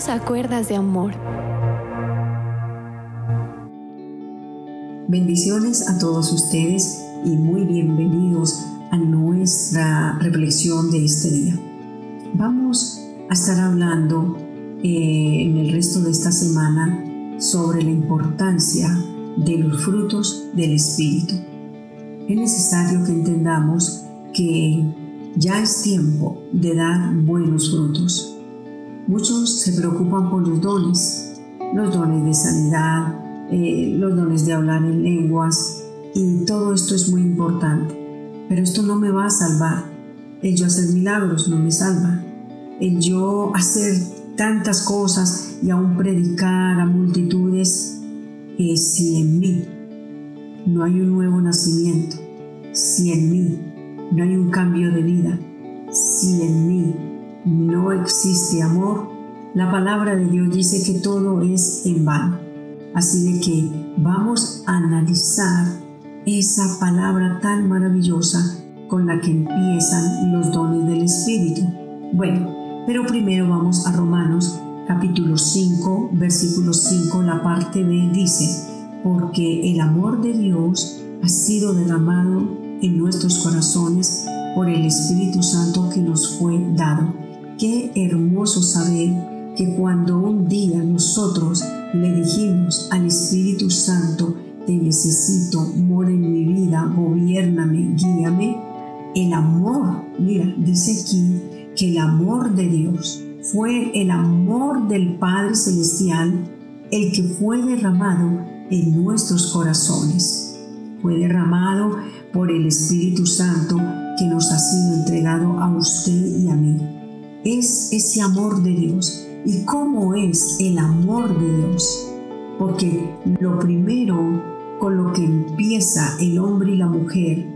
Dios a cuerdas de amor. Bendiciones a todos ustedes y muy bienvenidos a nuestra reflexión de este día. Vamos a estar hablando eh, en el resto de esta semana sobre la importancia de los frutos del Espíritu. Es necesario que entendamos que ya es tiempo de dar buenos frutos. Muchos se preocupan por los dones, los dones de sanidad, eh, los dones de hablar en lenguas y todo esto es muy importante. Pero esto no me va a salvar. El yo hacer milagros no me salva. El yo hacer tantas cosas y aún predicar a multitudes, eh, si en mí no hay un nuevo nacimiento, si en mí no hay un cambio de vida, si en mí no existe amor, la palabra de Dios dice que todo es en vano. Así de que vamos a analizar esa palabra tan maravillosa con la que empiezan los dones del Espíritu. Bueno, pero primero vamos a Romanos capítulo 5, versículo 5, la parte B dice, porque el amor de Dios ha sido derramado en nuestros corazones por el Espíritu Santo que nos fue dado. Qué hermoso saber que cuando un día nosotros le dijimos al Espíritu Santo, te necesito, mora en mi vida, gobiername, guíame, el amor, mira, dice aquí que el amor de Dios fue el amor del Padre Celestial el que fue derramado en nuestros corazones. Fue derramado por el Espíritu Santo que nos ha sido entregado a usted y a mí. Es ese amor de Dios. ¿Y cómo es el amor de Dios? Porque lo primero con lo que empieza el hombre y la mujer,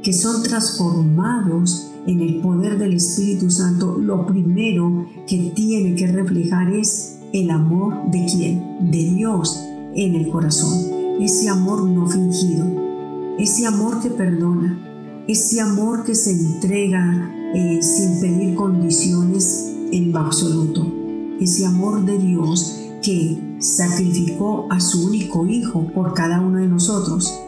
que son transformados en el poder del Espíritu Santo, lo primero que tiene que reflejar es el amor de quién? De Dios en el corazón. Ese amor no fingido, ese amor que perdona, ese amor que se entrega eh, sin pedir condiciones en lo absoluto, ese amor de Dios que sacrificó a su único Hijo por cada uno de nosotros.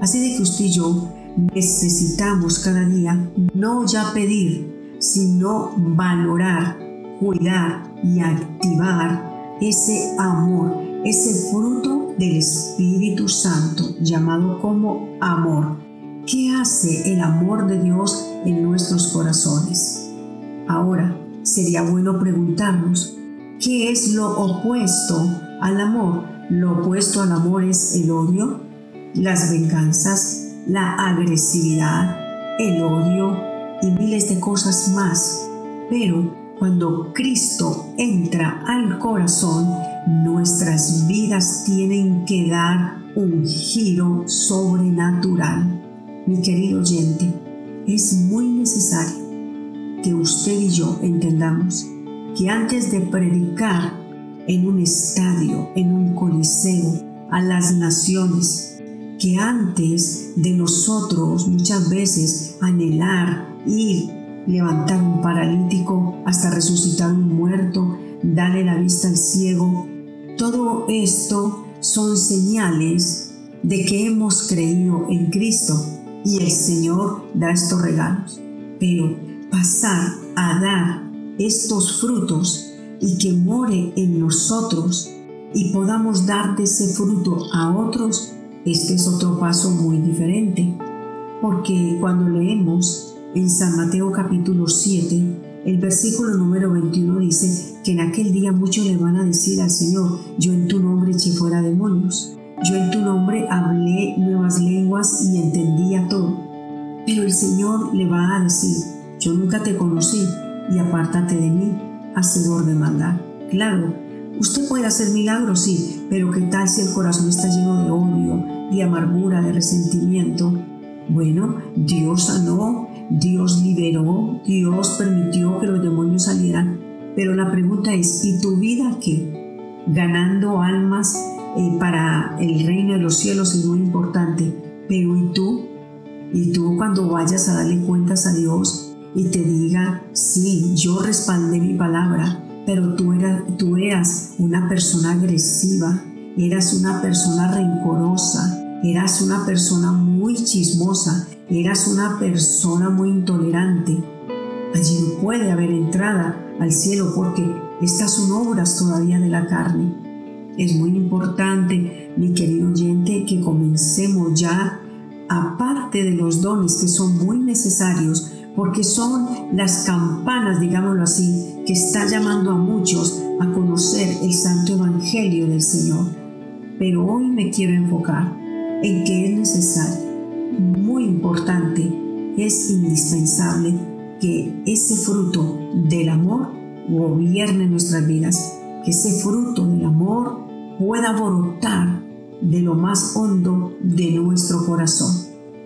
Así de que usted y yo necesitamos cada día no ya pedir, sino valorar, cuidar y activar ese amor, ese fruto del Espíritu Santo llamado como amor. ¿Qué hace el amor de Dios en nuestros corazones? Ahora, sería bueno preguntarnos, ¿qué es lo opuesto al amor? Lo opuesto al amor es el odio, las venganzas, la agresividad, el odio y miles de cosas más. Pero cuando Cristo entra al corazón, nuestras vidas tienen que dar un giro sobrenatural. Mi querido oyente, es muy necesario que usted y yo entendamos que antes de predicar en un estadio, en un coliseo, a las naciones, que antes de nosotros muchas veces anhelar ir, levantar un paralítico hasta resucitar un muerto, darle la vista al ciego, todo esto son señales de que hemos creído en Cristo y el Señor da estos regalos. Pero pasar a dar estos frutos y que more en nosotros y podamos dar de ese fruto a otros este es otro paso muy diferente, porque cuando leemos en San Mateo capítulo 7, el versículo número 21 dice que en aquel día muchos le van a decir al Señor, yo en tu nombre eché fuera demonios, yo en tu nombre hablé nuevas lenguas y entendía todo. Pero el Señor le va a decir, yo nunca te conocí y apártate de mí, hacedor de maldad. Claro, usted puede hacer milagros, sí, pero ¿qué tal si el corazón está lleno de odio, de amargura, de resentimiento. Bueno, Dios sanó, Dios liberó, Dios permitió que los demonios salieran. Pero la pregunta es, ¿y tu vida qué? Ganando almas eh, para el reino de los cielos es muy importante. Pero ¿y tú? ¿Y tú cuando vayas a darle cuentas a Dios y te diga, sí, yo respaldé mi palabra, pero tú, tú eras una persona agresiva, eras una persona rencorosa, eras una persona muy chismosa, eras una persona muy intolerante. Allí no puede haber entrada al cielo porque estas son obras todavía de la carne. Es muy importante, mi querido oyente, que comencemos ya, aparte de los dones que son muy necesarios, porque son las campanas, digámoslo así, que está llamando a muchos a conocer el santo evangelio del Señor. Pero hoy me quiero enfocar en que es necesario, muy importante, es indispensable que ese fruto del amor gobierne nuestras vidas, que ese fruto del amor pueda brotar de lo más hondo de nuestro corazón.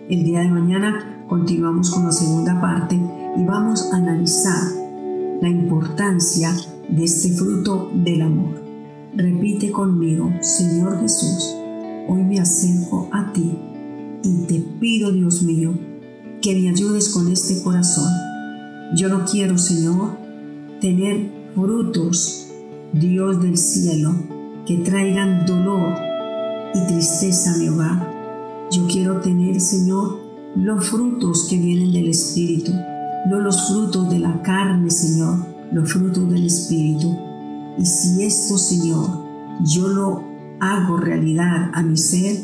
El día de mañana continuamos con la segunda parte y vamos a analizar la importancia de este fruto del amor. Repite conmigo, Señor Jesús, hoy me acerco a ti y te pido, Dios mío, que me ayudes con este corazón. Yo no quiero, Señor, tener frutos, Dios del cielo, que traigan dolor y tristeza a mi. Yo quiero tener, Señor, los frutos que vienen del Espíritu, no los frutos de la carne, Señor, los frutos del Espíritu. Y si esto, Señor, yo lo hago realidad a mi ser,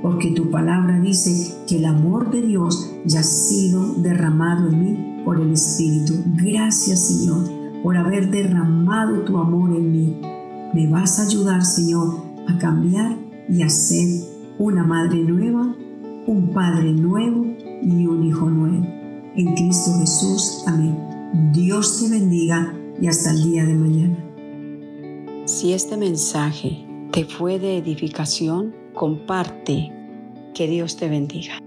porque tu palabra dice que el amor de Dios ya ha sido derramado en mí por el Espíritu. Gracias Señor por haber derramado tu amor en mí. Me vas a ayudar Señor a cambiar y a ser una madre nueva, un padre nuevo y un hijo nuevo. En Cristo Jesús. Amén. Dios te bendiga y hasta el día de mañana. Si este mensaje te fue de edificación, comparte. Que Dios te bendiga.